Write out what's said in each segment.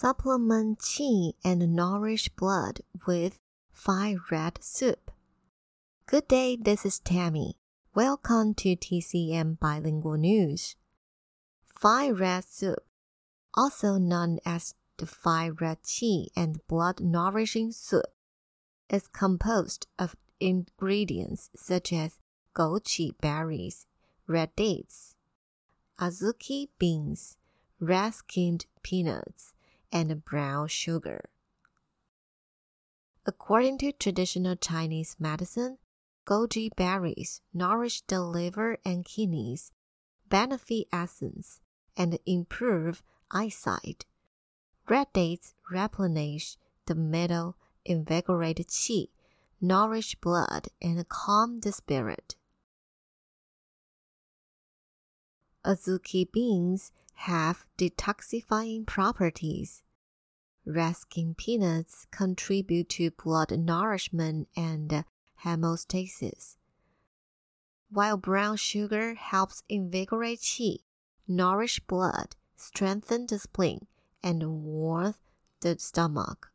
Supplement qi and nourish blood with Five Red Soup. Good day, this is Tammy. Welcome to TCM Bilingual News. Five Red Soup, also known as the Five Red Qi and Blood Nourishing Soup, is composed of ingredients such as goji berries, red dates, azuki beans, red skinned peanuts, and brown sugar. According to traditional Chinese medicine, goji berries nourish the liver and kidneys, benefit essence, and improve eyesight. Red dates replenish the metal, invigorate qi, nourish blood, and calm the spirit. Azuki beans have detoxifying properties. Red skin peanuts contribute to blood nourishment and hemostasis, while brown sugar helps invigorate qi, nourish blood, strengthen the spleen, and warm the stomach.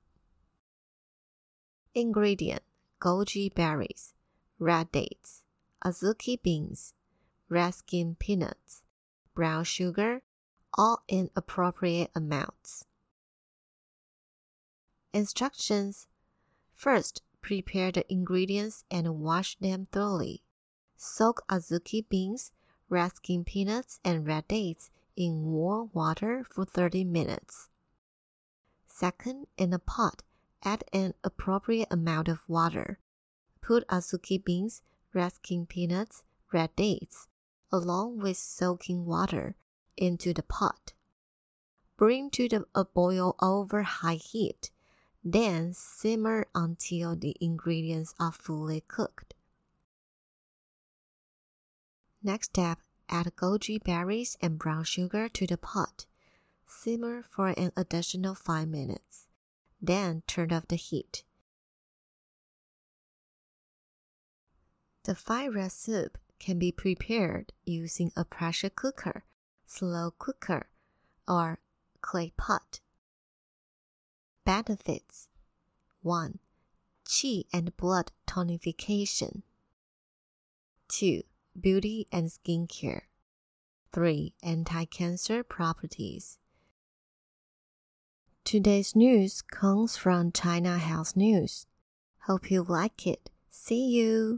Ingredient goji berries, red dates, azuki beans, red skin peanuts, brown sugar, all in appropriate amounts. Instructions First, prepare the ingredients and wash them thoroughly. Soak azuki beans, red skin peanuts, and red dates in warm water for 30 minutes. Second, in a pot, add an appropriate amount of water. Put azuki beans, red skin peanuts, red dates, along with soaking water, into the pot. Bring to the, a boil over high heat. Then simmer until the ingredients are fully cooked. Next step, add goji berries and brown sugar to the pot. Simmer for an additional 5 minutes. Then turn off the heat. The fire soup can be prepared using a pressure cooker slow cooker, or clay pot. Benefits 1. Qi and blood tonification. 2. Beauty and skincare. 3. Anti cancer properties. Today's news comes from China Health News. Hope you like it. See you.